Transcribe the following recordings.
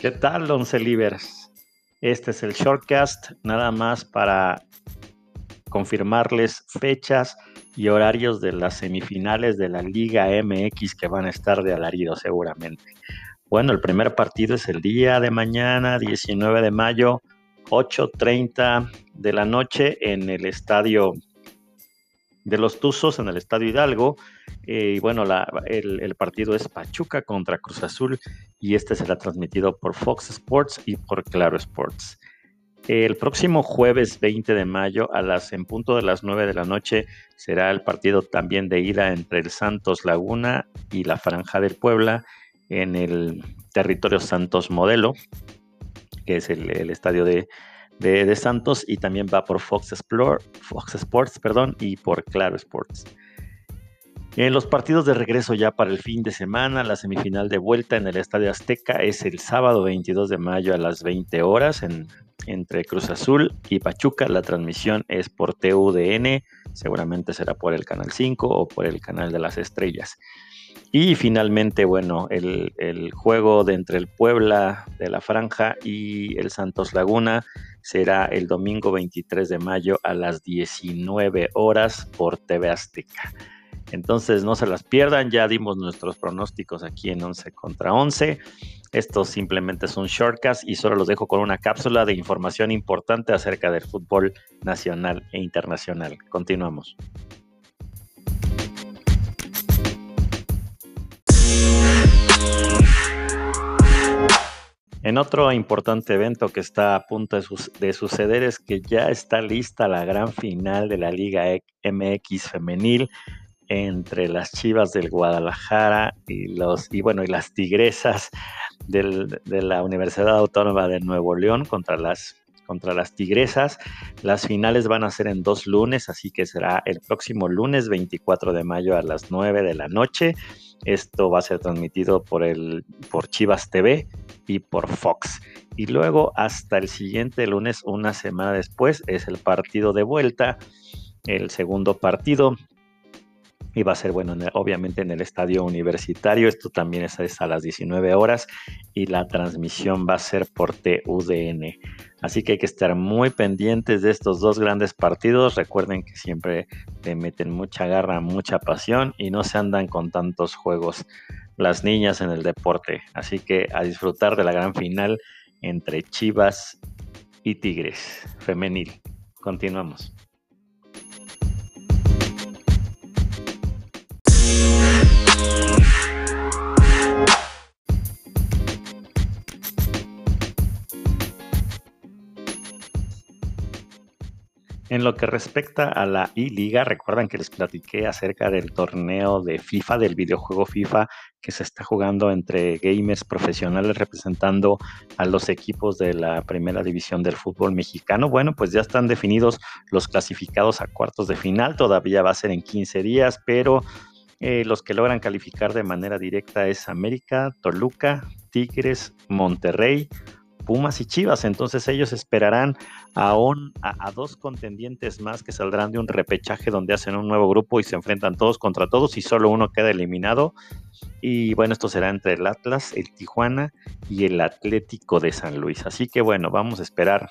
¿Qué tal, Once Livers? Este es el shortcast, nada más para confirmarles fechas y horarios de las semifinales de la Liga MX que van a estar de alarido seguramente. Bueno, el primer partido es el día de mañana, 19 de mayo, 8.30 de la noche en el estadio de los Tuzos, en el estadio Hidalgo. Eh, y bueno, el, partido es Pachuca contra Cruz Azul y este será transmitido por Fox Sports y por Claro Sports. El próximo jueves 20 de mayo a las en punto de las 9 de la noche será el partido también de ida entre el Santos Laguna y la Franja del Puebla en el territorio Santos Modelo, que es el, estadio de, de, Santos y también va por Fox, Explore, Fox Sports perdón, y por Claro Sports. En los partidos de regreso ya para el fin de semana, la semifinal de vuelta en el Estadio Azteca es el sábado 22 de mayo a las 20 horas en, entre Cruz Azul y Pachuca. La transmisión es por TUDN, seguramente será por el Canal 5 o por el Canal de las Estrellas. Y finalmente, bueno, el, el, juego de entre el Puebla de la Franja y el Santos Laguna será el domingo 23 de mayo a las 19 horas por TV Azteca. Entonces no se las pierdan, ya dimos nuestros pronósticos aquí en 11 contra 11. Esto simplemente es un shortcast y solo los dejo con una cápsula de información importante acerca del fútbol nacional e internacional. Continuamos. En otro importante evento que está a punto de, suceder es que ya está lista la gran final de la Liga MX femenil entre las Chivas del Guadalajara y los y bueno y las Tigresas de la Universidad Autónoma de Nuevo León contra las contra las Tigresas. Las finales van a ser en dos lunes, así que será el próximo lunes 24 de mayo a las 9 de la noche. Esto va a ser transmitido por el por Chivas TV y por Fox. Y luego hasta el siguiente lunes, una semana después, es el partido de vuelta, el segundo partido y va a ser, bueno, obviamente en el estadio universitario. Esto también es a las 19 horas y la transmisión va a ser por TUDN. Así que hay que estar muy pendientes de estos dos grandes partidos. Recuerden que siempre le meten mucha garra, mucha pasión y no se andan con tantos juegos las niñas en el deporte. Así que a disfrutar de la gran final entre Chivas y Tigres femenil. Continuamos. En lo que respecta a la I-Liga, recuerdan que les platiqué acerca del torneo de FIFA, del videojuego FIFA, que se está jugando entre gamers profesionales representando a los equipos de la primera división del fútbol mexicano. Bueno, pues ya están definidos los clasificados a cuartos de final, todavía va a ser en 15 días, pero eh, los que logran calificar de manera directa es América, Toluca, Tigres, Monterrey, Pumas y Chivas. Entonces ellos esperarán a, dos contendientes más que saldrán de un repechaje donde hacen un nuevo grupo y se enfrentan todos contra todos y solo uno queda eliminado. Y bueno, esto será entre el Atlas, el Tijuana y el Atlético de San Luis. Así que bueno, vamos a esperar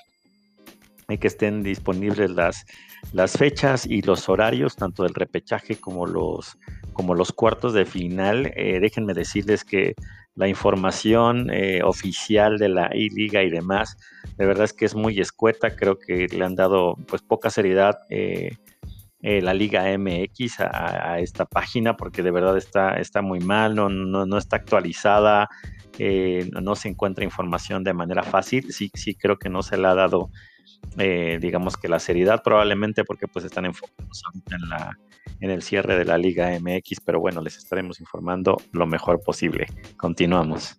que estén disponibles las, fechas y los horarios, tanto del repechaje como los, como los cuartos de final. Eh, déjenme decirles que la información eh, oficial de la I-Liga y demás, de verdad es que es muy escueta, creo que le han dado pues poca seriedad eh, eh, la Liga MX a, esta página porque de verdad está, está muy mal, no, no, está actualizada, no se encuentra información de manera fácil, sí, sí creo que no se le ha dado digamos que la seriedad probablemente porque pues están enfocados en la en el cierre de la Liga MX, pero bueno, les estaremos informando lo mejor posible. Continuamos.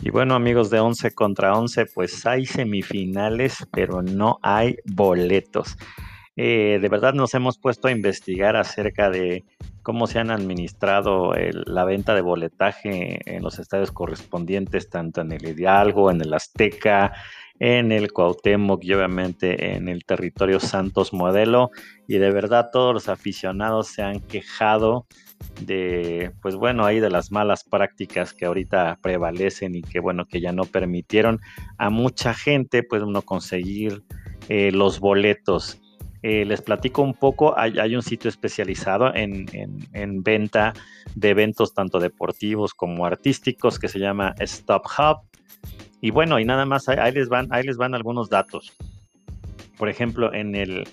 Y bueno, amigos de 11 contra 11, pues hay semifinales, pero no hay boletos. Eh, de verdad nos hemos puesto a investigar acerca de cómo se han administrado la venta de boletaje en los estadios correspondientes, tanto en el Hidalgo, en el Azteca, en el Cuauhtémoc y obviamente en el territorio Santos Modelo. Y de verdad todos los aficionados se han quejado de, pues bueno, ahí de las malas prácticas que ahorita prevalecen y que bueno, que ya no permitieron a mucha gente, pues no conseguir eh, los boletos. Eh, les platico un poco, hay, un sitio especializado en, venta de eventos tanto deportivos como artísticos que se llama Stop Hub. Y bueno, y nada más, ahí les van, ahí les van algunos datos. Por ejemplo, en el,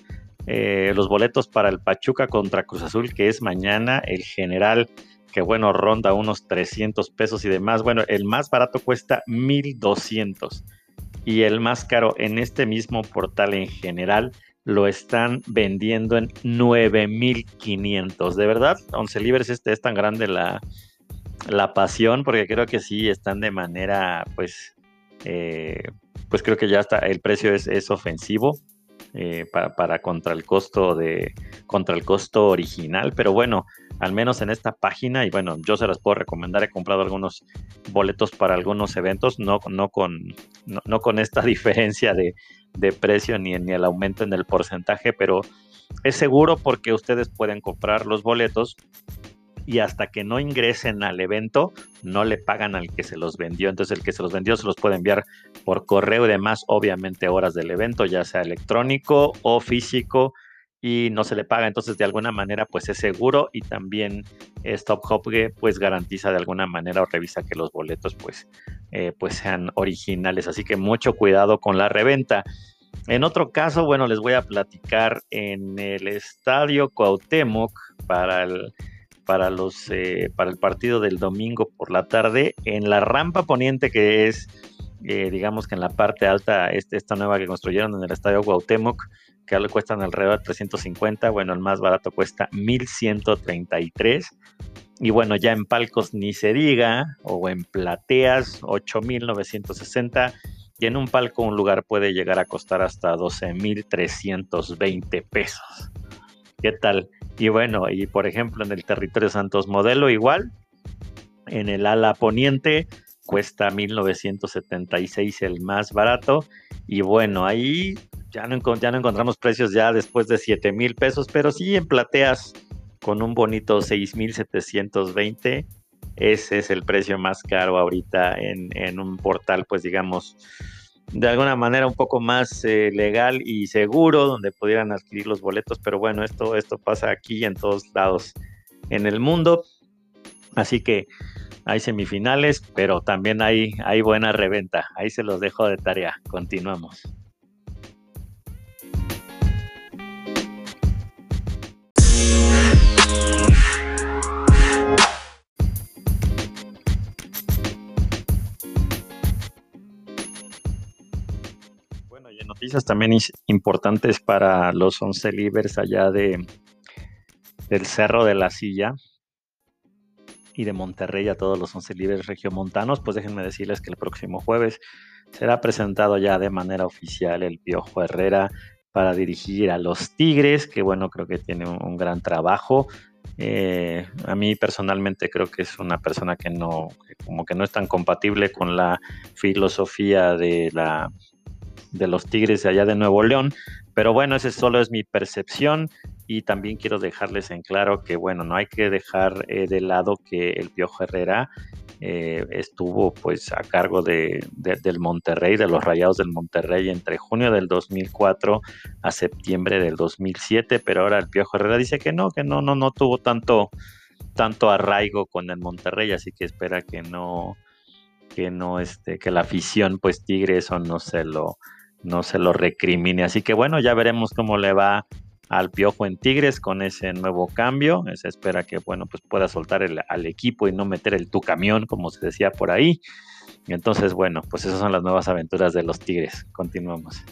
eh, los boletos para el Pachuca contra Cruz Azul, que es mañana, el general, que bueno, ronda unos 300 pesos y demás. Bueno, el más barato cuesta 1200 y el más caro en este mismo portal en general lo están vendiendo en 9500. De verdad, 11 libres este es tan grande la, la pasión, porque creo que sí están de manera, pues, eh, pues creo que ya está, el precio es, es ofensivo. Eh, para, contra el costo de contra el costo original pero bueno al menos en esta página y bueno yo se las puedo recomendar he comprado algunos boletos para algunos eventos no, no con no, con esta diferencia de, precio ni, ni el aumento en el porcentaje pero es seguro porque ustedes pueden comprar los boletos y hasta que no ingresen al evento no le pagan al que se los vendió. Entonces el que se los vendió se los puede enviar por correo y demás, obviamente horas del evento, ya sea electrónico o físico y no se le paga. Entonces de alguna manera pues es seguro y también Stop Hopge pues garantiza de alguna manera o revisa que los boletos pues, eh, pues sean originales. Así que mucho cuidado con la reventa. En otro caso, bueno, les voy a platicar en el estadio Cuauhtémoc para el para, los, eh, para el partido del domingo por la tarde en la rampa poniente que es, eh, digamos que en la parte alta, este, esta nueva que construyeron en el estadio Cuauhtémoc, que le cuestan alrededor de 350, bueno, el más barato cuesta 1133. Y bueno, ya en palcos ni se diga, o en plateas 8960. Y en un palco un lugar puede llegar a costar hasta 12.320 pesos. ¿Qué tal? Y bueno, y por ejemplo en el territorio Santos Modelo igual, en el ala poniente cuesta 1976 el más barato y bueno, ahí ya no, ya no encontramos precios ya después de 7 mil pesos, pero sí en plateas con un bonito 6,720. Ese es el precio más caro ahorita en, en un portal, pues digamos, de alguna manera un poco más eh, legal y seguro donde pudieran adquirir los boletos, pero bueno, esto, esto pasa aquí en todos lados en el mundo. Así que hay semifinales, pero también hay, hay buena reventa. Ahí se los dejo de tarea. Continuamos. También importantes para los 11 libres allá de del Cerro de la Silla y de Monterrey a todos los 11 libres regiomontanos, pues déjenme decirles que el próximo jueves será presentado ya de manera oficial el Piojo Herrera para dirigir a los Tigres, que bueno, creo que tiene un, gran trabajo. Eh, a mí personalmente creo que es una persona que no, como que no es tan compatible con la filosofía de la de los Tigres de allá de Nuevo León. Pero bueno, ese solo es mi percepción y también quiero dejarles en claro que bueno, no hay que dejar eh, de lado que el Piojo Herrera eh, estuvo pues a cargo de, del Monterrey, de los Rayados del Monterrey entre junio del 2004 a septiembre del 2007, pero ahora el Piojo Herrera dice que no, que no, no, no tuvo tanto, tanto arraigo con el Monterrey, así que espera que no, que no, este, que la afición pues Tigre eso no se lo no se lo recrimine. Así que bueno, ya veremos cómo le va al Piojo en Tigres con ese nuevo cambio. Se espera que bueno, pues pueda soltar al equipo y no meter el tu camión, como se decía por ahí. Entonces, bueno, pues esas son las nuevas aventuras de los Tigres. Continuamos.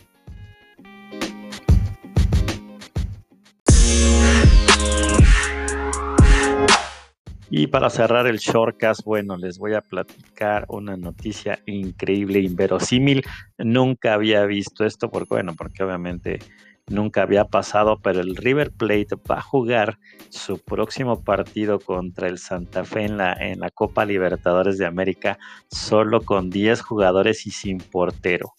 Y para cerrar el shortcast, bueno, les voy a platicar una noticia increíble, inverosímil. Nunca había visto esto, porque bueno, porque obviamente nunca había pasado, pero el River Plate va a jugar su próximo partido contra el Santa Fe en la, en la Copa Libertadores de América solo con 10 jugadores y sin portero.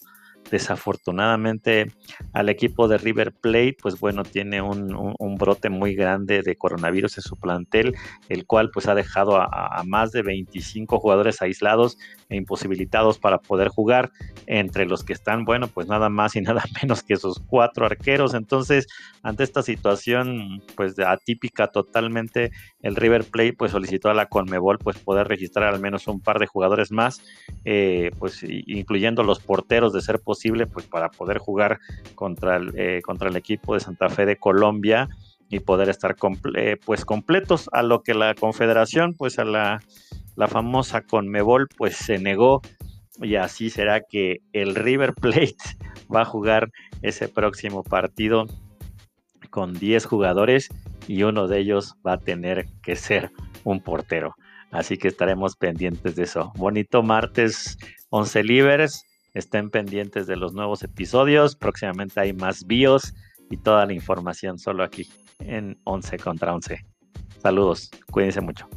Desafortunadamente al equipo de River Plate, pues bueno, tiene un, brote muy grande de coronavirus en su plantel, el cual pues ha dejado a, más de 25 jugadores aislados e imposibilitados para poder jugar, entre los que están, bueno, pues nada más y nada menos que esos cuatro arqueros. Entonces, ante esta situación pues atípica totalmente, el River Plate pues solicitó a la Conmebol pues poder registrar al menos un par de jugadores más, eh, pues incluyendo los porteros de ser posible, pues para poder jugar contra el, eh, contra el equipo de Santa Fe de Colombia y poder estar pues completos a lo que la Confederación, pues a la, la famosa Conmebol, pues se negó y así será que el River Plate va a jugar ese próximo partido con 10 jugadores y uno de ellos va a tener que ser un portero. Así que estaremos pendientes de eso. Bonito martes 11 libres. Estén pendientes de los nuevos episodios. Próximamente hay más bios y toda la información solo aquí en 11 contra 11. Saludos, cuídense mucho.